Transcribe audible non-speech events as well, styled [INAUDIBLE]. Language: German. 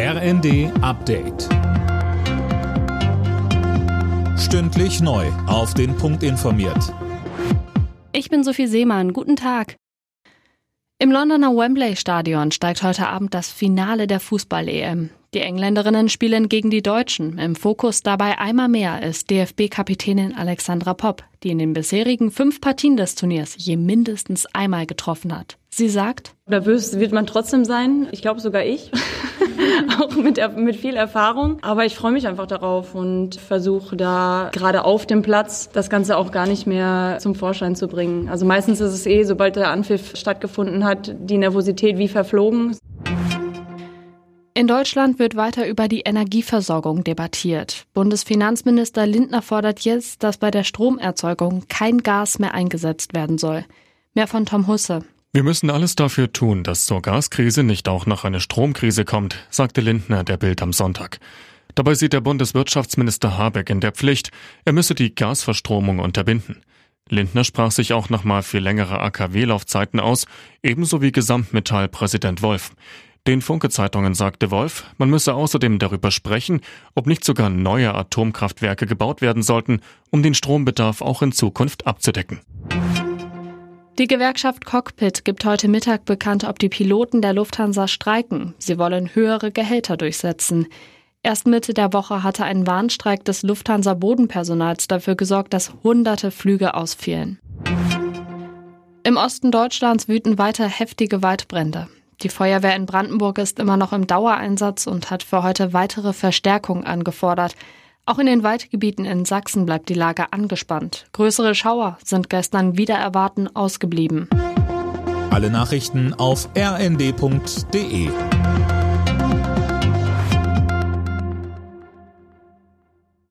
RND Update. Stündlich neu. Auf den Punkt informiert. Ich bin Sophie Seemann. Guten Tag. Im Londoner Wembley Stadion steigt heute Abend das Finale der Fußball-EM. Die Engländerinnen spielen gegen die Deutschen. Im Fokus dabei einmal mehr ist DFB-Kapitänin Alexandra Popp, die in den bisherigen fünf Partien des Turniers je mindestens einmal getroffen hat. Sie sagt, Nervös wird man trotzdem sein. Ich glaube sogar ich. [LAUGHS] auch mit, mit viel Erfahrung. Aber ich freue mich einfach darauf und versuche da gerade auf dem Platz das Ganze auch gar nicht mehr zum Vorschein zu bringen. Also meistens ist es eh, sobald der Anpfiff stattgefunden hat, die Nervosität wie verflogen. In Deutschland wird weiter über die Energieversorgung debattiert. Bundesfinanzminister Lindner fordert jetzt, dass bei der Stromerzeugung kein Gas mehr eingesetzt werden soll. Mehr von Tom Husse. Wir müssen alles dafür tun, dass zur Gaskrise nicht auch noch eine Stromkrise kommt, sagte Lindner der Bild am Sonntag. Dabei sieht der Bundeswirtschaftsminister Habeck in der Pflicht, er müsse die Gasverstromung unterbinden. Lindner sprach sich auch nochmal für längere AKW-Laufzeiten aus, ebenso wie Gesamtmetall-Präsident Wolf. Den Funke-Zeitungen sagte Wolf, man müsse außerdem darüber sprechen, ob nicht sogar neue Atomkraftwerke gebaut werden sollten, um den Strombedarf auch in Zukunft abzudecken. Die Gewerkschaft Cockpit gibt heute Mittag bekannt, ob die Piloten der Lufthansa streiken. Sie wollen höhere Gehälter durchsetzen. Erst Mitte der Woche hatte ein Warnstreik des Lufthansa Bodenpersonals dafür gesorgt, dass hunderte Flüge ausfielen. Im Osten Deutschlands wüten weiter heftige Waldbrände. Die Feuerwehr in Brandenburg ist immer noch im Dauereinsatz und hat für heute weitere Verstärkung angefordert. Auch in den Waldgebieten in Sachsen bleibt die Lage angespannt. Größere Schauer sind gestern wieder erwarten ausgeblieben. Alle Nachrichten auf rnd.de